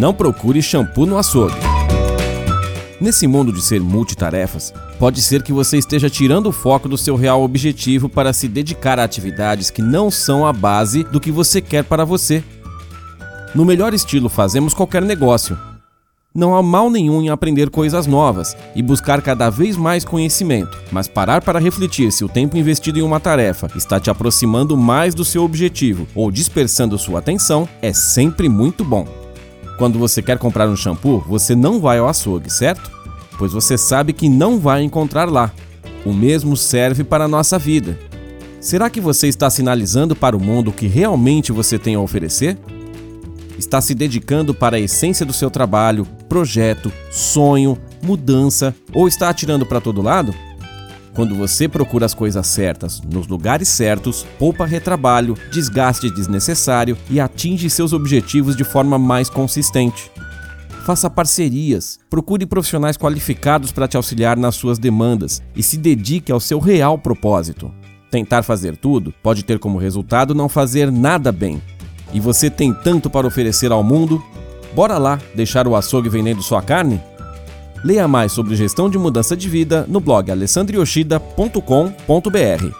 não procure shampoo no açougue. Nesse mundo de ser multitarefas, pode ser que você esteja tirando o foco do seu real objetivo para se dedicar a atividades que não são a base do que você quer para você. No melhor estilo, fazemos qualquer negócio. Não há mal nenhum em aprender coisas novas e buscar cada vez mais conhecimento, mas parar para refletir se o tempo investido em uma tarefa está te aproximando mais do seu objetivo ou dispersando sua atenção é sempre muito bom. Quando você quer comprar um shampoo, você não vai ao açougue, certo? Pois você sabe que não vai encontrar lá. O mesmo serve para a nossa vida. Será que você está sinalizando para o mundo o que realmente você tem a oferecer? Está se dedicando para a essência do seu trabalho, projeto, sonho, mudança ou está atirando para todo lado? Quando você procura as coisas certas nos lugares certos, poupa retrabalho, desgaste desnecessário e atinge seus objetivos de forma mais consistente. Faça parcerias, procure profissionais qualificados para te auxiliar nas suas demandas e se dedique ao seu real propósito. Tentar fazer tudo pode ter como resultado não fazer nada bem. E você tem tanto para oferecer ao mundo? Bora lá deixar o açougue vendendo sua carne? Leia mais sobre gestão de mudança de vida no blog alessandrioshida.com.br.